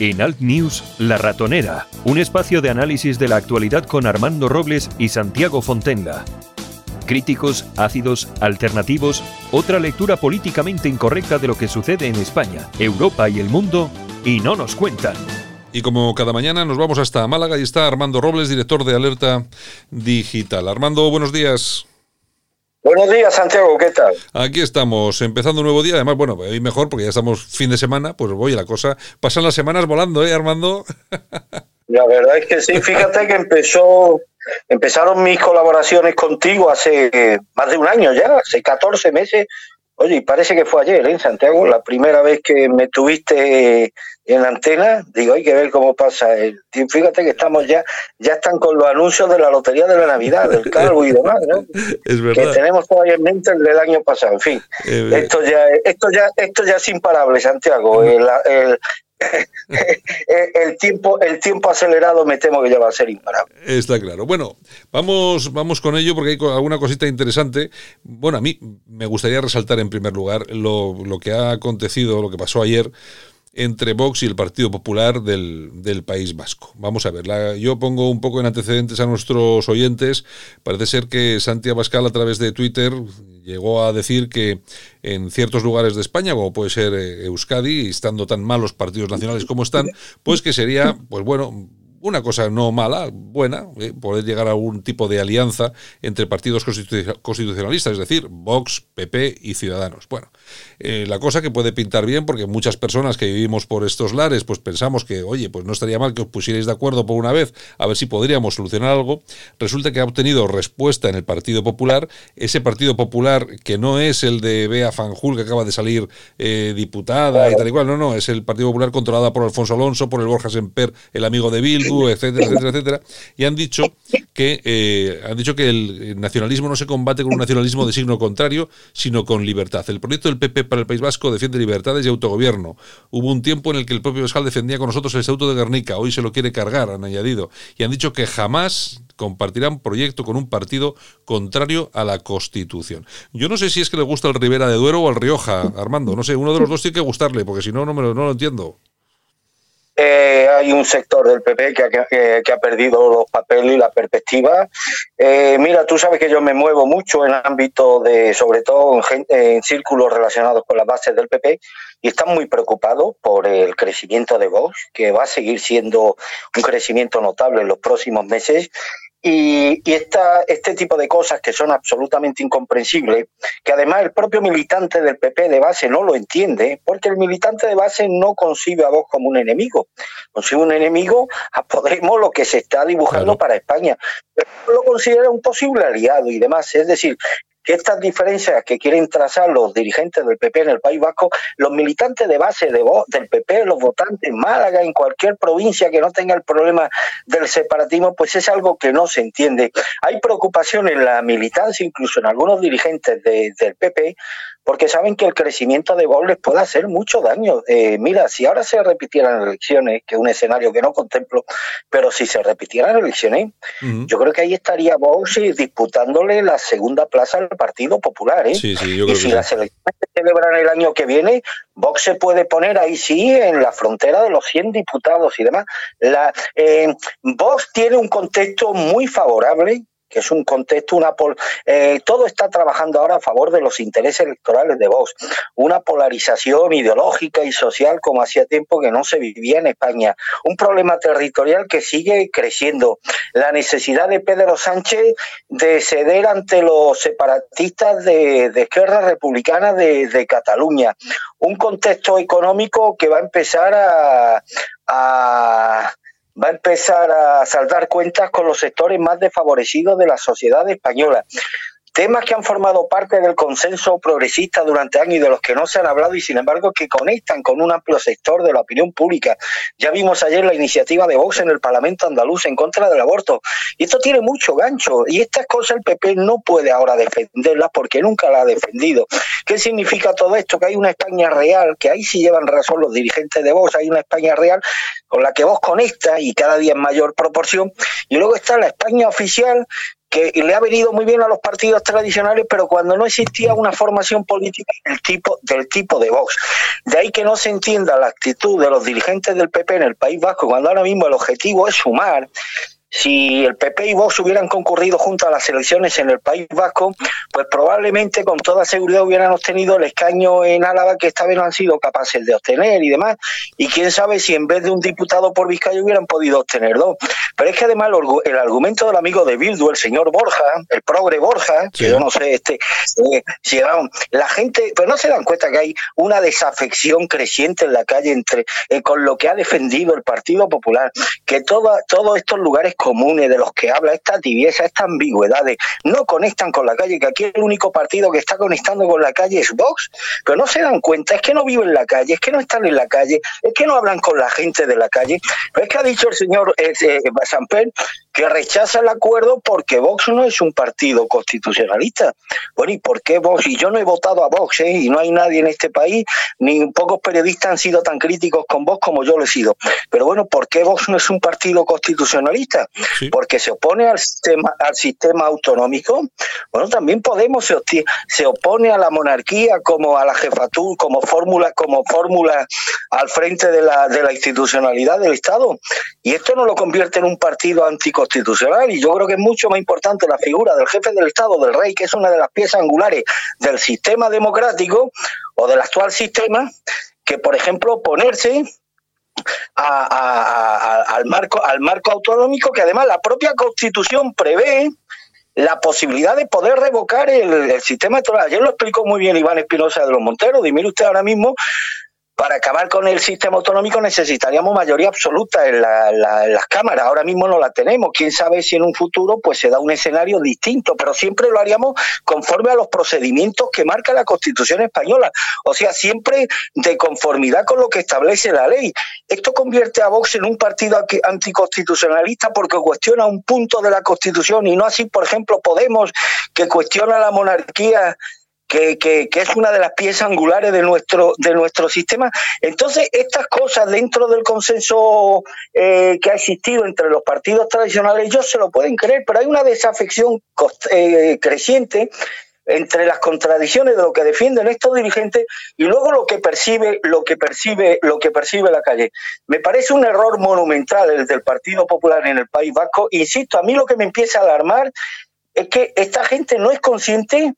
En Alt News, La Ratonera, un espacio de análisis de la actualidad con Armando Robles y Santiago Fontenga. Críticos, ácidos, alternativos, otra lectura políticamente incorrecta de lo que sucede en España, Europa y el mundo, y no nos cuentan. Y como cada mañana nos vamos hasta Málaga y está Armando Robles, director de Alerta Digital. Armando, buenos días. Buenos días, Santiago, ¿qué tal? Aquí estamos, empezando un nuevo día. Además, bueno, hoy mejor porque ya estamos fin de semana, pues voy a la cosa. Pasan las semanas volando, ¿eh, Armando? La verdad es que sí, fíjate que empezó, empezaron mis colaboraciones contigo hace más de un año ya, hace 14 meses. Oye, y parece que fue ayer, ¿eh, Santiago? La primera vez que me tuviste en la antena, digo, hay que ver cómo pasa. El, fíjate que estamos ya, ya están con los anuncios de la Lotería de la Navidad, del Calvo y demás, ¿no? Es verdad. Que tenemos todavía en mente el del año pasado. En fin, Eh, esto ya, esto ya, esto ya es imparable, Santiago. El, el- el tiempo, el tiempo acelerado me temo que ya va a ser imparable. Está claro. Bueno, vamos, vamos con ello porque hay alguna cosita interesante. Bueno, a mí me gustaría resaltar en primer lugar lo, lo que ha acontecido, lo que pasó ayer entre Vox y el Partido Popular del, del País Vasco. Vamos a ver, la- yo pongo un poco en antecedentes a nuestros oyentes. Parece ser que Santi Abascal a través de Twitter llegó a decir que en ciertos lugares de España, como puede ser eh, Euskadi, estando tan mal los partidos nacionales como están, pues que sería, pues bueno, una cosa no mala, buena, eh, poder llegar a algún tipo de alianza entre partidos constitu- constitucionalistas, es decir, Vox, PP y Ciudadanos. Bueno, eh, la cosa que puede pintar bien, porque muchas personas que vivimos por estos lares, pues pensamos que, oye, pues no estaría mal que os pusierais de acuerdo por una vez, a ver si podríamos solucionar algo. Resulta que ha obtenido respuesta en el Partido Popular, ese Partido Popular que no es el de Bea Fanjul, que acaba de salir eh, diputada y tal y cual, no, no, es el Partido Popular controlada por Alfonso Alonso, por el Borja Semper, el amigo de Etcétera, etcétera, etcétera, y han dicho que eh, han dicho que el nacionalismo no se combate con un nacionalismo de signo contrario, sino con libertad. El proyecto del PP para el País Vasco defiende libertades y autogobierno. Hubo un tiempo en el que el propio Pascal defendía con nosotros el Estatuto de Guernica, hoy se lo quiere cargar, han añadido, y han dicho que jamás compartirán proyecto con un partido contrario a la Constitución. Yo no sé si es que le gusta el Ribera de Duero o el Rioja, Armando, no sé, uno de los dos tiene que gustarle, porque si no, no, me lo, no lo entiendo. Eh, hay un sector del PP que ha, perdido los papeles y la perspectiva. Eh, mira, tú sabes que yo me muevo mucho en ámbito de, sobre todo en, en círculos relacionados con las bases del PP, y están muy preocupados por el crecimiento de Vox, que va a seguir siendo un crecimiento notable en los próximos meses. Y, y esta, este tipo de cosas que son absolutamente incomprensibles, que además el propio militante del PP de base no lo entiende, porque el militante de base no concibe a Vox como un enemigo, concibe un enemigo a Podemos lo que se está dibujando Claro. para España, pero lo considera un posible aliado y demás. Es decir, que estas diferencias que quieren trazar los dirigentes del PP en el País Vasco, los militantes de base del PP, los votantes en Málaga, en cualquier provincia que no tenga el problema del separatismo, pues es algo que no se entiende. Hay preocupación en la militancia, incluso en algunos dirigentes de- del PP, porque saben que el crecimiento de Vox les puede hacer mucho daño. Eh, mira, si ahora se repitieran elecciones, que es un escenario que no contemplo, pero si se repitieran elecciones, yo creo que ahí estaría Vox disputándole la segunda plaza al Partido Popular. ¿eh? Sí, sí, yo y creo si que las elecciones se celebran el año que viene, Vox se puede poner ahí sí en la frontera de los 100 diputados y demás. La, eh, Vox tiene un contexto muy favorable que es un contexto, una pol eh, todo está trabajando ahora a favor de los intereses electorales de Vox, una polarización ideológica y social como hacía tiempo que no se vivía en España, un problema territorial que sigue creciendo, la necesidad de Pedro Sánchez de ceder ante los separatistas de, de Esquerra Republicana de, Cataluña, un contexto económico que va a empezar a va a empezar a saldar cuentas con los sectores más desfavorecidos de la sociedad española. Temas que han formado parte del consenso progresista durante años y de los que no se han hablado y sin embargo que conectan con un amplio sector de la opinión pública. Ya vimos ayer la iniciativa de Vox en el Parlamento andaluz en contra del aborto. Y esto tiene mucho gancho. Y estas cosas el PP no puede ahora defenderlas porque nunca la ha defendido. ¿Qué significa todo esto? Que hay una España real, que ahí sí llevan razón los dirigentes de Vox, hay una España real con la que Vox conecta y cada día en mayor proporción. Y luego está la España oficial que le ha venido muy bien a los partidos tradicionales, pero cuando no existía una formación política del tipo, del tipo de Vox. De ahí que no se entienda la actitud de los dirigentes del PP en el País Vasco, cuando ahora mismo el objetivo es sumar si el PP y Vox hubieran concurrido junto a las elecciones en el País Vasco, pues probablemente con toda seguridad hubieran obtenido el escaño en Álava que esta vez no han sido capaces de obtener y demás. Y quién sabe si en vez de un diputado por Vizcaya hubieran podido obtener dos. Pero es que además el argumento del amigo de Bildu, el señor Borja, el progre Borja, que yo no sé, este, eh, si, la gente, pero no se dan cuenta que hay una desafección creciente en la calle entre eh, con lo que ha defendido el Partido Popular, que todos estos lugares comunes de los que habla, esta tibieza, esta ambigüedad no conectan con la calle, que aquí el único partido que está conectando con la calle es Vox, pero no se dan cuenta, es que no viven en la calle, es que no están en la calle, es que no hablan con la gente de la calle, pero es que ha dicho el señor eh, eh que rechaza el acuerdo porque Vox no es un partido constitucionalista. Bueno, ¿y por qué Vox? Y yo no he votado a Vox, ¿eh? y no hay nadie en este país, ni pocos periodistas han sido tan críticos con Vox como yo lo he sido. Pero bueno, ¿por qué Vox no es un partido constitucionalista? Porque se opone al sistema, al sistema autonómico. Bueno, también Podemos se, se opone a la monarquía como a la jefatura, como fórmula, como fórmula al frente de la, de la institucionalidad del Estado. Y esto no lo convierte en un partido anticonstitucional constitucional y yo creo que es mucho más importante la figura del jefe del Estado, del rey, que es una de las piezas angulares del sistema democrático o del actual sistema, que por ejemplo ponerse al marco al marco autonómico que además la propia Constitución prevé la posibilidad de poder revocar el, sistema electoral. Ayer lo explicó muy bien Iván Espinosa de los Monteros. Dime usted ahora mismo para acabar con el sistema autonómico necesitaríamos mayoría absoluta en, las cámaras. Ahora mismo no la tenemos. Quién sabe si en un futuro pues se da un escenario distinto, pero siempre lo haríamos conforme a los procedimientos que marca la Constitución española. O sea, siempre de conformidad con lo que establece la ley. Esto convierte a Vox en un partido anticonstitucionalista porque cuestiona un punto de la Constitución y no así, por ejemplo, Podemos, que cuestiona la monarquía que, que, es una de las piezas angulares de nuestro, de nuestro sistema. Entonces, estas cosas dentro del consenso eh, que ha existido entre los partidos tradicionales, ellos se lo pueden creer, pero hay una desafección eh, creciente entre las contradicciones de lo que defienden estos dirigentes y luego lo que percibe lo que percibe lo que percibe la calle me parece un error monumental el del Partido Popular en el País Vasco insisto a mí lo que me empieza a alarmar es que esta gente no es consciente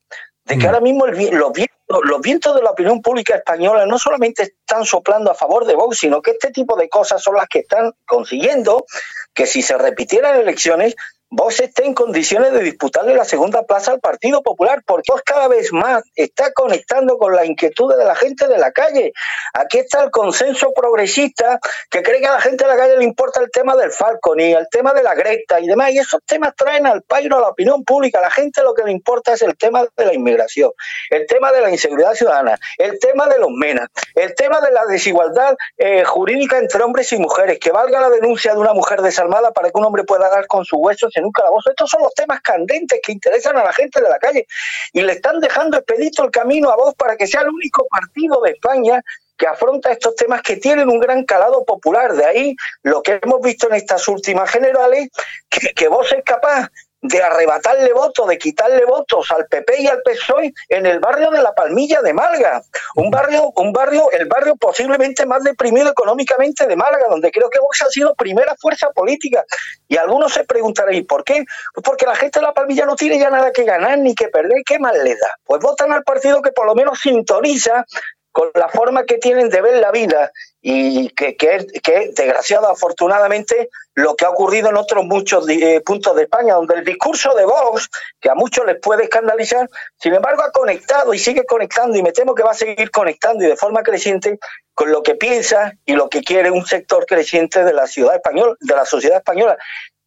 de que mm. ahora mismo los, vientos, los vientos de la opinión pública española no solamente están soplando a favor de Vox, sino que este tipo de cosas son las que están consiguiendo que si se repitieran elecciones, vos esté en condiciones de disputarle la segunda plaza al Partido Popular, porque vos cada vez más está conectando con la inquietud de la gente de la calle. Aquí está el consenso progresista que cree que a la gente de la calle le importa el tema del Falcon y el tema de la Greta y demás, y esos temas traen al pairo a la opinión pública. A la gente lo que le importa es el tema de la inmigración, el tema de la inseguridad ciudadana, el tema de los menas, el tema de la desigualdad eh, jurídica entre hombres y mujeres, que valga la denuncia de una mujer desalmada para que un hombre pueda dar con sus huesos en un calabozo. Estos son los temas candentes que interesan a la gente de la calle y le están dejando expedito el camino a vos para que sea el único partido de España que afronta estos temas que tienen un gran calado popular. De ahí lo que hemos visto en estas últimas generales, que, que vos es capaz de arrebatarle votos, de quitarle votos al PP y al PSOE en el barrio de La Palmilla de Málaga, un barrio, un barrio, el barrio posiblemente más deprimido económicamente de Málaga, donde creo que Vox ha sido primera fuerza política. Y algunos se preguntarán, ¿y por qué? Pues porque la gente de La Palmilla no tiene ya nada que ganar ni que perder, ¿qué más le da? Pues votan al partido que por lo menos sintoniza con la forma que tienen de ver la vida y que, que, que desgraciado afortunadamente lo que ha ocurrido en otros muchos eh, puntos de España, donde el discurso de Vox, que a muchos les puede escandalizar, sin embargo ha conectado y sigue conectando y me temo que va a seguir conectando y de forma creciente con lo que piensa y lo que quiere un sector creciente de la ciudad española, de la sociedad española.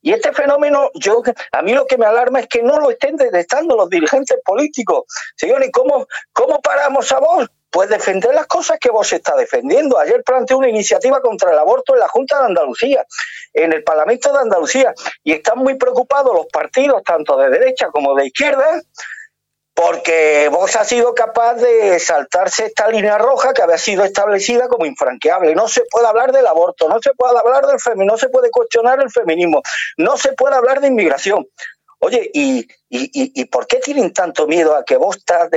Y este fenómeno, yo a mí lo que me alarma es que no lo estén detectando los dirigentes políticos. Señores, ¿cómo, cómo paramos a vos? Pues defender las cosas que vos está defendiendo. Ayer planteé una iniciativa contra el aborto en la Junta de Andalucía, en el Parlamento de Andalucía, y están muy preocupados los partidos, tanto de derecha como de izquierda, porque vos ha sido capaz de saltarse esta línea roja que había sido establecida como infranqueable. No se puede hablar del aborto, no se puede hablar del feminismo, no se puede cuestionar el feminismo, no se puede hablar de inmigración. Oye, ¿y, y, por qué tienen tanto miedo a que Bosta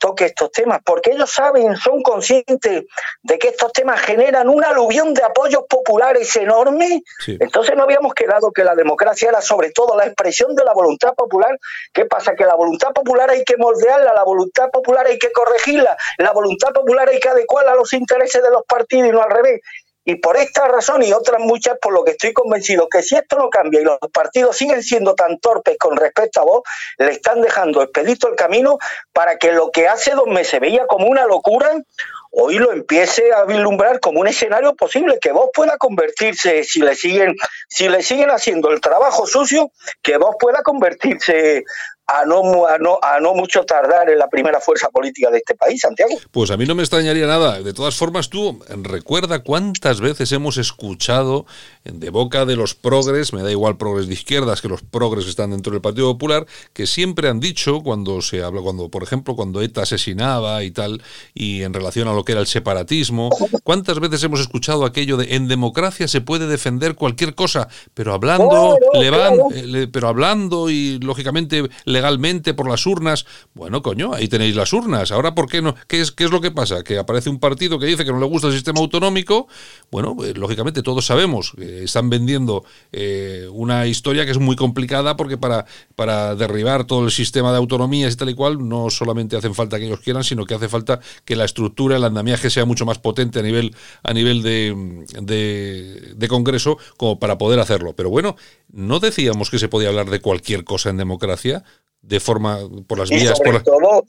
toque estos temas? Porque ellos saben, son conscientes de que estos temas generan una aluvión de apoyos populares enorme. Entonces no habíamos quedado que la democracia era sobre todo la expresión de la voluntad popular. ¿Qué pasa? Que la voluntad popular hay que moldearla, la voluntad popular hay que corregirla, la voluntad popular hay que adecuarla a los intereses de los partidos y no al revés. Y por esta razón y otras muchas, por lo que estoy convencido, que si esto no cambia y los partidos siguen siendo tan torpes con respecto a vos, le están dejando expedito el camino para que lo que hace dos meses veía como una locura, hoy lo empiece a vislumbrar como un escenario posible, que vos pueda convertirse, si le siguen, si le siguen haciendo el trabajo sucio, que vos pueda convertirse a no, a, no, a no mucho tardar en la primera fuerza política de este país, Santiago. Pues a mí no me extrañaría nada. De todas formas, tú recuerda cuántas veces hemos escuchado de boca de los progres, me da igual progres de izquierdas que los progres que están dentro del Partido Popular, que siempre han dicho cuando se habla, cuando, por ejemplo, cuando ETA asesinaba y tal, y en relación a lo que era el separatismo, cuántas veces hemos escuchado aquello de en democracia se puede defender cualquier cosa, pero hablando, eh, pero hablando y lógicamente legalmente por las urnas. Bueno, coño, ahí tenéis las urnas. Ahora, ¿por qué no? ¿Qué es, qué es lo que pasa? Que aparece un partido que dice que no le gusta el sistema autonómico. Bueno, pues, lógicamente todos sabemos que están vendiendo eh, una historia que es muy complicada porque para, para derribar todo el sistema de autonomías y tal y cual, no solamente hacen falta que ellos quieran, sino que hace falta que la estructura, el andamiaje sea mucho más potente a nivel, a nivel de, de, de Congreso como para poder hacerlo. Pero bueno, no decíamos que se podía hablar de cualquier cosa en democracia de forma por las vías. Por todo,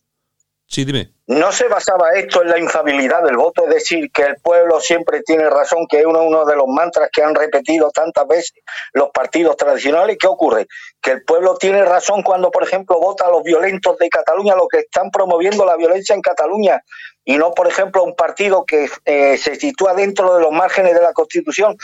sí, dime. No se basaba esto en la infabilidad del voto, es decir, que el pueblo siempre tiene razón, que es uno, uno de los mantras que han repetido tantas veces los partidos tradicionales. ¿Qué ocurre? Que el pueblo tiene razón cuando, por ejemplo, vota a los violentos de Cataluña, los que están promoviendo la violencia en Cataluña, y no, por ejemplo, un partido que eh, se sitúa dentro de los márgenes de la Constitución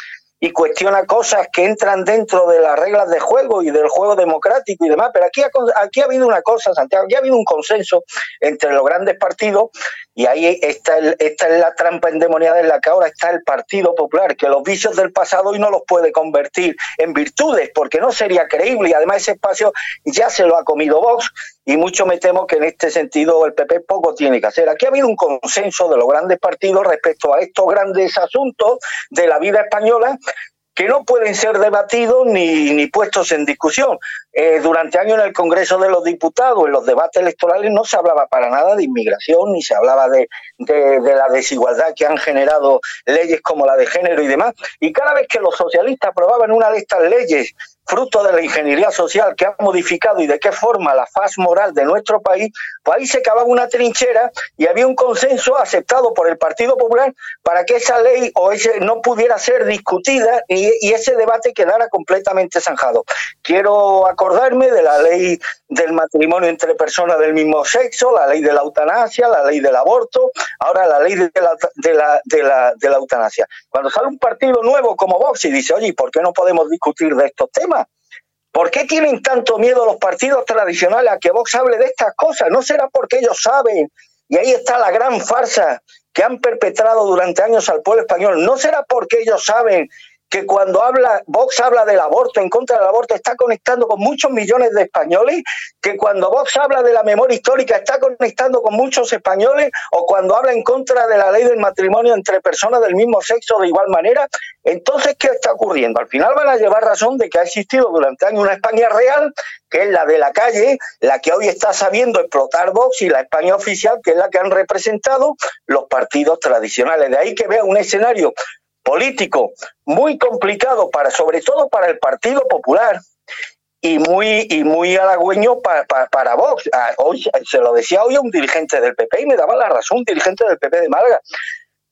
y cuestiona cosas que entran dentro de las reglas de juego y del juego democrático y demás. Pero aquí ha, aquí ha habido una cosa, Santiago, aquí ha habido un consenso entre los grandes partidos y ahí está, el, esta es la trampa endemoniada en la que ahora está el Partido Popular, que los vicios del pasado hoy no los puede convertir en virtudes, porque no sería creíble y además ese espacio ya se lo ha comido Vox y mucho me temo que en este sentido el PP poco tiene que hacer. Aquí ha habido un consenso de los grandes partidos respecto a estos grandes asuntos de la vida española que no pueden ser debatidos ni, ni puestos en discusión. Eh, durante años en el Congreso de los Diputados, en los debates electorales, no se hablaba para nada de inmigración, ni se hablaba de, de, de, la desigualdad que han generado leyes como la de género y demás. Y cada vez que los socialistas aprobaban una de estas leyes fruto de la ingeniería social que ha modificado y de qué forma la faz moral de nuestro país, pues ahí se cavaba una trinchera y había un consenso aceptado por el Partido Popular para que esa ley o ese no pudiera ser discutida y, y ese debate quedara completamente zanjado. Quiero acordarme de la ley del matrimonio entre personas del mismo sexo, la ley de la eutanasia, la ley del aborto, ahora la ley de la, de la, de la, eutanasia. Cuando sale un partido nuevo como Vox y dice, oye, ¿por qué no podemos discutir de estos temas? ¿Por qué tienen tanto miedo los partidos tradicionales a que Vox hable de estas cosas? ¿No será porque ellos saben? Y ahí está la gran farsa que han perpetrado durante años al pueblo español. ¿No será porque ellos saben que cuando habla, Vox habla del aborto, en contra del aborto, está conectando con muchos millones de españoles, que cuando Vox habla de la memoria histórica, está conectando con muchos españoles, o cuando habla en contra de la ley del matrimonio entre personas del mismo sexo de igual manera. Entonces, ¿qué está ocurriendo? Al final van a llevar razón de que ha existido durante años una España real, que es la de la calle, la que hoy está sabiendo explotar Vox, y la España oficial, que es la que han representado los partidos tradicionales. De ahí que vea un escenario político muy complicado para sobre todo para el Partido Popular y muy y muy halagüeño para, para, Vox. Ah, hoy, se lo decía hoy a un dirigente del PP y me daba la razón, un dirigente del PP de Málaga.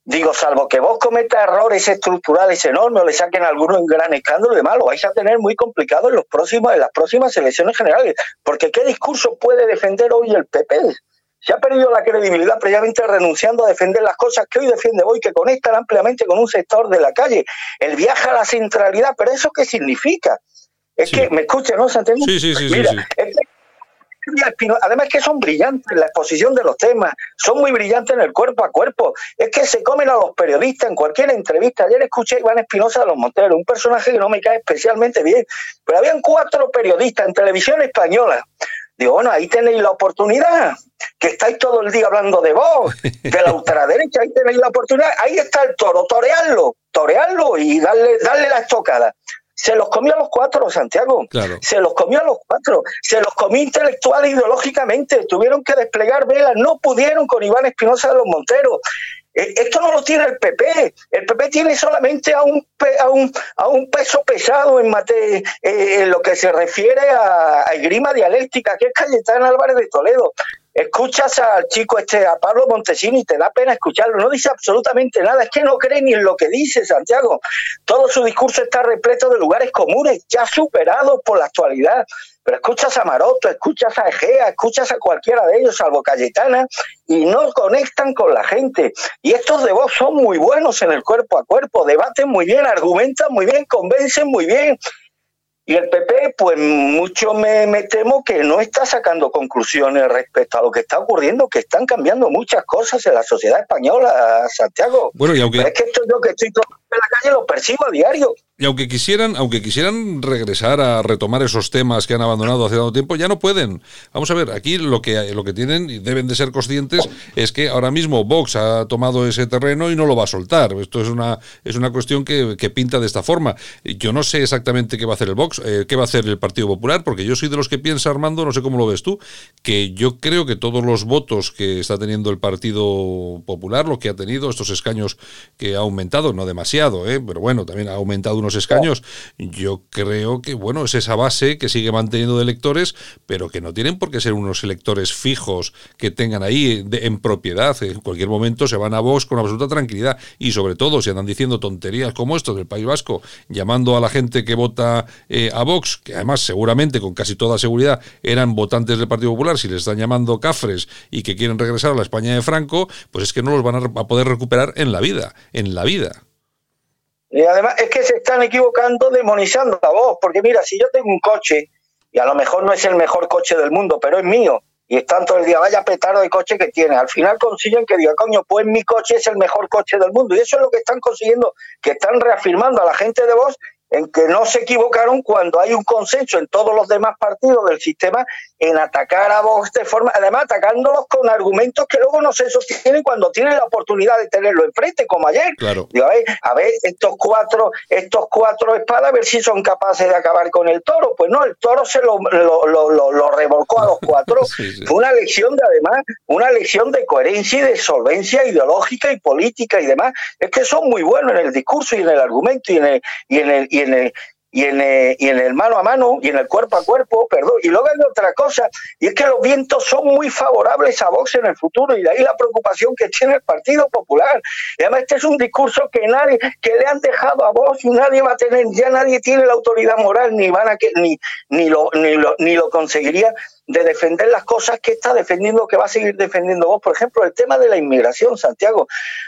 Digo, salvo que vos cometa errores estructurales enormes o le saquen alguno en gran escándalo de malo, vais a tener muy complicado en los próximos en las próximas elecciones generales, porque qué discurso puede defender hoy el PP se ha perdido la credibilidad previamente renunciando a defender las cosas que hoy defiende hoy, que conectan ampliamente con un sector de la calle. El viaje a la centralidad, pero ¿eso qué significa? Es que, ¿me escucha, no, Santiago? Sí, sí, sí. Mira, sí, Es además que son brillantes en la exposición de los temas, son muy brillantes en el cuerpo a cuerpo. Es que se comen a los periodistas en cualquier entrevista. Ayer escuché a Iván Espinosa de los Monteros, un personaje que no me cae especialmente bien, pero habían cuatro periodistas en televisión española. Digo, bueno, ahí tenéis la oportunidad, que estáis todo el día hablando de vos, de la ultraderecha, ahí tenéis la oportunidad, ahí está el toro, torearlo, torearlo y darle, darle la estocada. Se los comió a los cuatro, Santiago. Se los comió a los cuatro. Se los comió intelectual e ideológicamente. Tuvieron que desplegar velas. No pudieron con Iván Espinosa de los Monteros. Eh, esto no lo tiene el PP. El PP tiene solamente a un, a un, a un peso pesado en, mate, eh, en lo que se refiere a, a grima dialéctica, que es Cayetana Álvarez de Toledo escuchas al chico este, a Pablo Montesini, te da pena escucharlo, no dice absolutamente nada, es que no cree ni en lo que dice Santiago. Todo su discurso está repleto de lugares comunes, ya superados por la actualidad. Pero escuchas a Maroto, escuchas a Egea, escuchas a cualquiera de ellos, salvo Cayetana, y no conectan con la gente. Y estos de voz son muy buenos en el cuerpo a cuerpo, debaten muy bien, argumentan muy bien, convencen muy bien. Y el PP, pues mucho me, temo que no está sacando conclusiones respecto a lo que está ocurriendo, que están cambiando muchas cosas en la sociedad española, Santiago. Bueno, y aunque... es que esto yo que estoy todo en la calle lo percibo a diario. Y aunque quisieran, aunque quisieran regresar a retomar esos temas que han abandonado hace tanto tiempo, ya no pueden. Vamos a ver, aquí lo que, lo que tienen y deben de ser conscientes es que ahora mismo Vox ha tomado ese terreno y no lo va a soltar. Esto es una, es una cuestión que, pinta de esta forma. Yo no sé exactamente qué va a hacer el Vox, eh, qué va a hacer el Partido Popular, porque yo soy de los que piensa, Armando, no sé cómo lo ves tú, que yo creo que todos los votos que está teniendo el Partido Popular, lo que ha tenido, estos escaños que ha aumentado, no demasiado, eh, pero bueno, también ha aumentado unos escaños, yo creo que, bueno, es esa base que sigue manteniendo de electores, pero que no tienen por qué ser unos electores fijos que tengan ahí en propiedad. En cualquier momento se van a Vox con absoluta tranquilidad. Y sobre todo, si andan diciendo tonterías como esto del País Vasco, llamando a la gente que vota eh, a Vox, que además seguramente, con casi toda seguridad, eran votantes del Partido Popular, si les están llamando cafres y que quieren regresar a la España de Franco, pues es que no los van a poder recuperar en la vida, en la vida. Y además es que se están equivocando demonizando a vos, porque mira, si yo tengo un coche, y a lo mejor no es el mejor coche del mundo, pero es mío, y están todo el día, vaya petardo de coche que tiene, al final consiguen que diga, coño, pues mi coche es el mejor coche del mundo, y eso es lo que están consiguiendo, que están reafirmando a la gente de vos en que no se equivocaron cuando hay un consenso en todos los demás partidos del sistema en atacar a Vox de forma, además atacándolos con argumentos que luego no se sostienen cuando tienen la oportunidad de tenerlo enfrente, como ayer. Claro. a, ver, estos cuatro, estos cuatro espadas, a ver si son capaces de acabar con el toro. Pues no, el toro se lo, lo, revolcó a los cuatro. Fue una lección de, además, una lección de coherencia y de solvencia ideológica y política y demás. Es que son muy buenos en el discurso y en el argumento y en el, y en el, y en el, y en, el, y en el mano a mano y en el cuerpo a cuerpo, perdón. Y luego hay otra cosa, y es que los vientos son muy favorables a Vox en el futuro, y de ahí la preocupación que tiene el Partido Popular. Y además este es un discurso que nadie, que le han dejado a Vox y nadie va a tener, ya nadie tiene la autoridad moral, ni van a que, ni, ni lo, ni lo, ni lo conseguiría de defender las cosas que está defendiendo, que va a seguir defendiendo Vox. Por ejemplo, el tema de la inmigración, Santiago,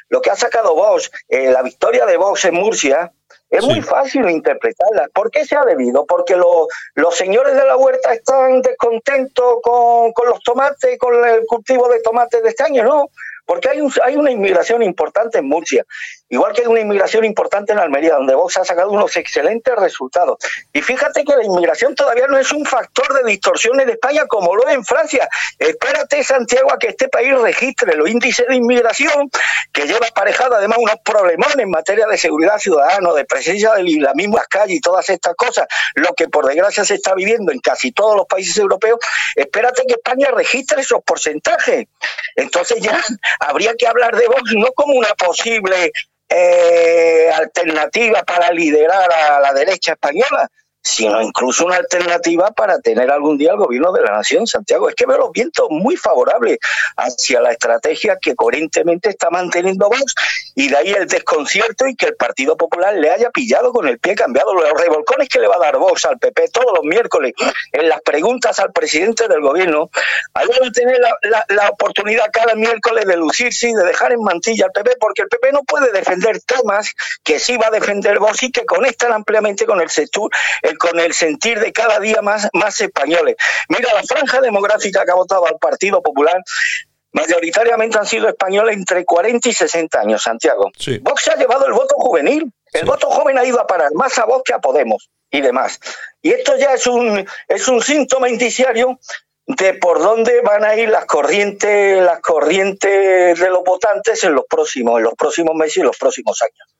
lo que ha sacado Vox, eh, la victoria de Vox en Murcia, es muy fácil interpretarla. ¿Por qué se ha debido? Porque los señores de la huerta están descontentos con, con los tomates, con el cultivo de tomates de este año, no. Porque hay, hay una inmigración importante en Murcia, igual que hay una inmigración importante en Almería, donde Vox ha sacado unos excelentes resultados. Y fíjate que la inmigración todavía no es un factor de distorsión en España como lo es en Francia. Espérate, Santiago, a que este país registre los índices de inmigración, que lleva aparejado además unos problemas en materia de seguridad ciudadana, de presencia de la misma calle y todas estas cosas, lo que por desgracia se está viviendo en casi todos los países europeos. Espérate que España registre esos porcentajes. Entonces ya habría que hablar de Vox no como una posible eh, alternativa para liderar a la derecha española, sino incluso una alternativa para tener algún día el gobierno de la nación, Santiago. Es que veo los vientos muy favorables hacia la estrategia que coherentemente está manteniendo Vox y de ahí el desconcierto y que el Partido Popular le haya pillado con el pie cambiado. Los revolcones que le va a dar Vox al PP todos los miércoles en las preguntas al presidente del gobierno, ahí va a tener la, oportunidad cada miércoles de lucirse y de dejar en mantilla al PP, porque el PP no puede defender temas que sí va a defender Vox y que conectan ampliamente con el sector con el sentir de cada día más, más españoles. Mira, la franja demográfica que ha votado al Partido Popular mayoritariamente han sido españoles entre 40 y 60 años, Santiago. Vox ha llevado el voto juvenil. El voto joven ha ido a parar más a Vox que a Podemos y demás. Y esto ya es un, es un síntoma indiciario de por dónde van a ir las corrientes, las corrientes de los votantes en los próximos, en los próximos meses y en los próximos años.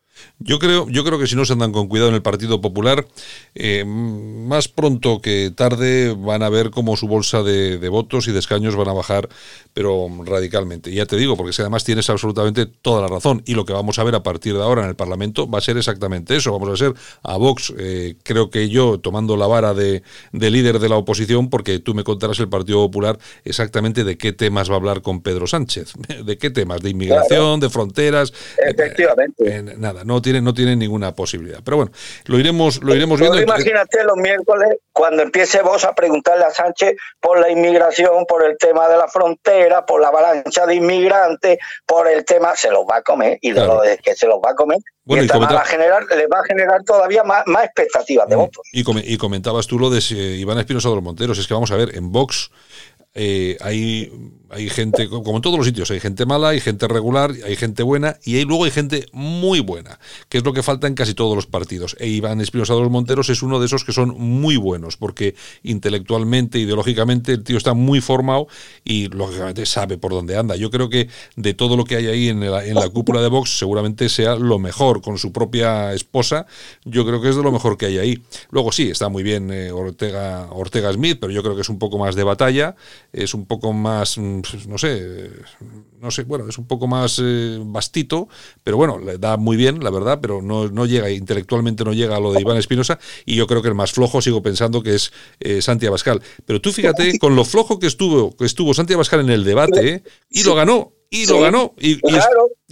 Yo creo, yo creo que si no se andan con cuidado en el Partido Popular, eh, más pronto que tarde van a ver cómo su bolsa de, votos y de escaños van a bajar, pero radicalmente. Y ya te digo, porque si además tienes absolutamente toda la razón. Y lo que vamos a ver a partir de ahora en el Parlamento va a ser exactamente eso. Vamos a ser a Vox, eh, creo que yo, tomando la vara de, líder de la oposición, porque tú me contarás el Partido Popular exactamente de qué temas va a hablar con Pedro Sánchez. ¿De qué temas? ¿De inmigración? ¿De fronteras? Efectivamente. Eh, nada, no tienen, no tienen ninguna posibilidad. Pero bueno, lo iremos, lo iremos viendo. imagínate los miércoles cuando empiece vos a preguntarle a Sánchez por la inmigración, por el tema de la frontera, por la avalancha de inmigrantes, por el tema, se los va a comer y de lo que se los va a comer. y, va a generar, le va a generar todavía más, más expectativas de mm, votos. Y, comentabas tú lo de Iván Espinosa de los Monteros, es que vamos a ver, en Vox eh, hay, hay gente, como en todos los sitios, hay gente mala, hay gente regular, hay gente buena y hay, luego hay gente muy buena, que es lo que falta en casi todos los partidos. E Iván Espinosa de los Monteros es uno de esos que son muy buenos, porque intelectualmente, ideológicamente, el tío está muy formado y lógicamente sabe por dónde anda. Yo creo que de todo lo que hay ahí en la, cúpula de Vox, seguramente sea lo mejor con su propia esposa. Yo creo que es de lo mejor que hay ahí. Luego sí, está muy bien eh, Ortega, Ortega Smith, pero yo creo que es un poco más de batalla es un poco más, mm, no sé, no sé, bueno, es un poco más eh, bastito, pero bueno, le da muy bien, la verdad, pero no, no llega, intelectualmente no llega a lo de Iván Espinosa, y yo creo que el más flojo sigo pensando que es eh, Santi Abascal. Pero tú fíjate, con lo flojo que estuvo, que estuvo Santi Abascal en el debate, y lo ganó, y lo ganó. Y,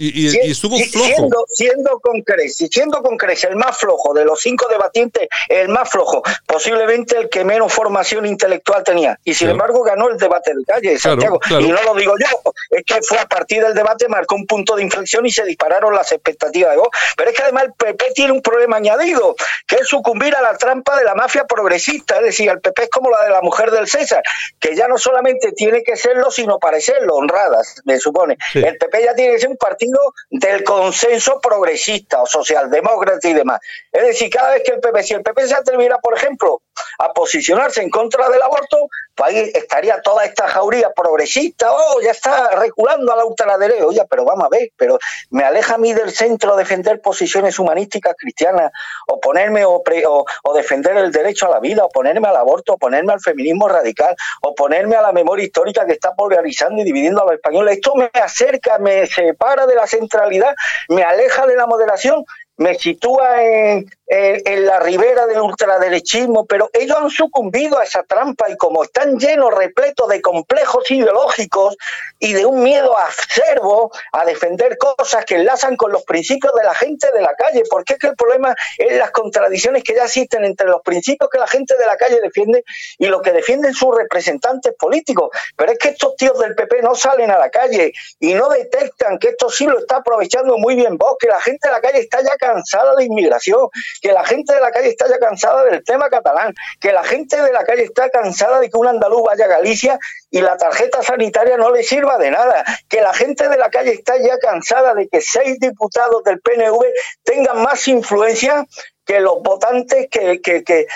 y, estuvo flojo. Siendo, siendo, con Cres, siendo con Cres el más flojo de los cinco debatientes, el más flojo, posiblemente el que menos formación intelectual tenía. Y sin embargo ganó el debate de calle, Santiago. Y no lo digo yo, es que fue a partir del debate, marcó un punto de inflexión y se dispararon las expectativas de vos. Pero es que además el PP tiene un problema añadido, que es sucumbir a la trampa de la mafia progresista. Es decir, el PP es como la de la mujer del César, que ya no solamente tiene que serlo, sino parecerlo, honradas, me supone. El PP ya tiene que ser un partido del consenso progresista o socialdemócrata y demás. Es decir, cada vez que el PP, si el PP se atreviera, por ejemplo, a posicionarse en contra del aborto, pues ahí estaría toda esta jauría progresista, oh, ya está reculando a la ultraderecha, oye, pero vamos a ver, pero me aleja a mí del centro defender posiciones humanísticas cristianas, o ponerme o, o, defender el derecho a la vida, o ponerme al aborto, o ponerme al feminismo radical, o ponerme a la memoria histórica que está polarizando y dividiendo a los españoles. Esto me acerca, me separa de la centralidad, me aleja de la moderación, me sitúa en, en, la ribera del ultraderechismo, pero ellos han sucumbido a esa trampa y como están llenos, repletos de complejos ideológicos y de un miedo acervo a defender cosas que enlazan con los principios de la gente de la calle, porque es que el problema es las contradicciones que ya existen entre los principios que la gente de la calle defiende y lo que defienden sus representantes políticos. Pero es que estos tíos del PP no salen a la calle y no detectan que esto sí lo está aprovechando muy bien vos, que la gente de la calle está ya cansada de inmigración, que la gente de la calle está ya cansada del tema catalán, que la gente de la calle está cansada de que un andaluz vaya a Galicia y la tarjeta sanitaria no le sirva de nada, que la gente de la calle está ya cansada de que seis diputados del PNV tengan más influencia que los votantes que, que, que,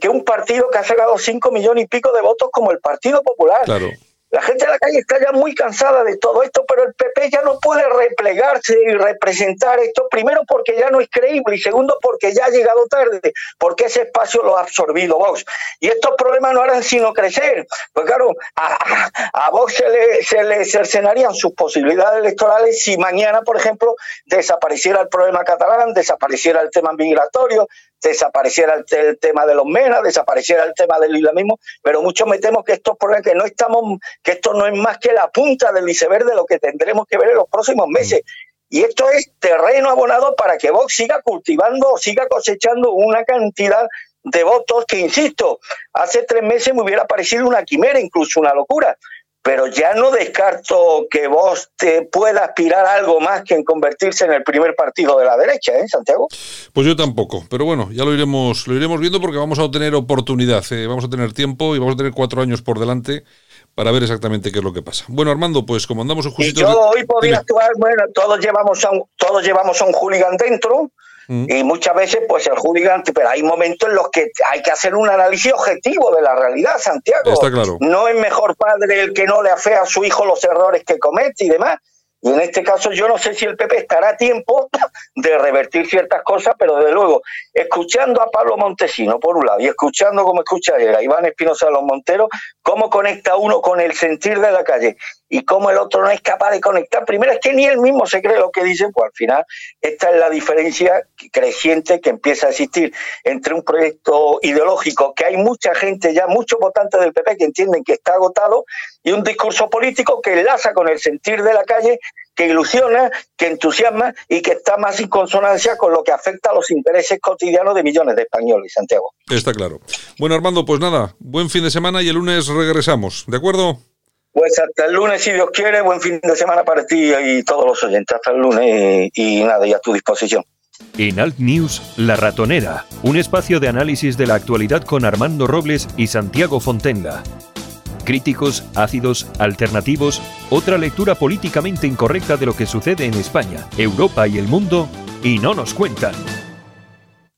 que, un partido que ha sacado cinco millones y pico de votos como el Partido Popular. Claro. La gente de la calle está ya muy cansada de todo esto, pero el PP ya no puede replegarse y representar esto, primero porque ya no es creíble y segundo porque ya ha llegado tarde, porque ese espacio lo ha absorbido Vox. Y estos problemas no harán sino crecer. Pues claro, a, Vox se le, se le cercenarían sus posibilidades electorales si mañana, por ejemplo, desapareciera el problema catalán, desapareciera el tema migratorio, desapareciera el, tema de los menas, desapareciera el tema del islamismo, pero mucho me temo que estos problemas que no estamos, que esto no es más que la punta del iceberg de lo que tendremos que ver en los próximos meses. Y esto es terreno abonado para que Vox siga cultivando, siga cosechando una cantidad de votos que, insisto, hace tres meses me hubiera parecido una quimera, incluso una locura pero ya no descarto que vos te pueda aspirar a algo más que en convertirse en el primer partido de la derecha, ¿eh, Santiago? Pues yo tampoco, pero bueno, ya lo iremos, lo iremos viendo porque vamos a tener oportunidad, eh, vamos a tener tiempo y vamos a tener cuatro años por delante para ver exactamente qué es lo que pasa. Bueno, Armando, pues como andamos Y yo hoy podría actuar, bueno, todos llevamos a un, todos llevamos a un hooligan dentro, Mm. Y muchas veces, pues el hooligan, pero hay momentos en los que hay que hacer un análisis objetivo de la realidad, Santiago. Está claro. No es mejor padre el que no le afea a su hijo los errores que comete y demás. Y en este caso yo no sé si el PP estará a tiempo de revertir ciertas cosas, pero de luego, escuchando a Pablo Montesino por un lado y escuchando como escucha a Iván Espinosa de los Monteros, cómo conecta uno con el sentir de la calle y cómo el otro no es capaz de conectar. Primero es que ni él mismo se cree lo que dice, pues al final esta es la diferencia creciente que empieza a existir entre un proyecto ideológico que hay mucha gente ya, muchos votantes del PP que entienden que está agotado y un discurso político que enlaza con el sentir de la calle, que ilusiona, que entusiasma y que está más en consonancia con lo que afecta a los intereses cotidianos de millones de españoles, Santiago. Está claro. Bueno, Armando, pues nada, buen fin de semana y el lunes regresamos, ¿de acuerdo? Pues hasta el lunes, si Dios quiere, buen fin de semana para ti y todos los oyentes. Hasta el lunes y, nada, y a tu disposición. En Alt News, La Ratonera, un espacio de análisis de la actualidad con Armando Robles y Santiago Fontenga. Críticos, ácidos, alternativos, otra lectura políticamente incorrecta de lo que sucede en España, Europa y el mundo, y no nos cuentan.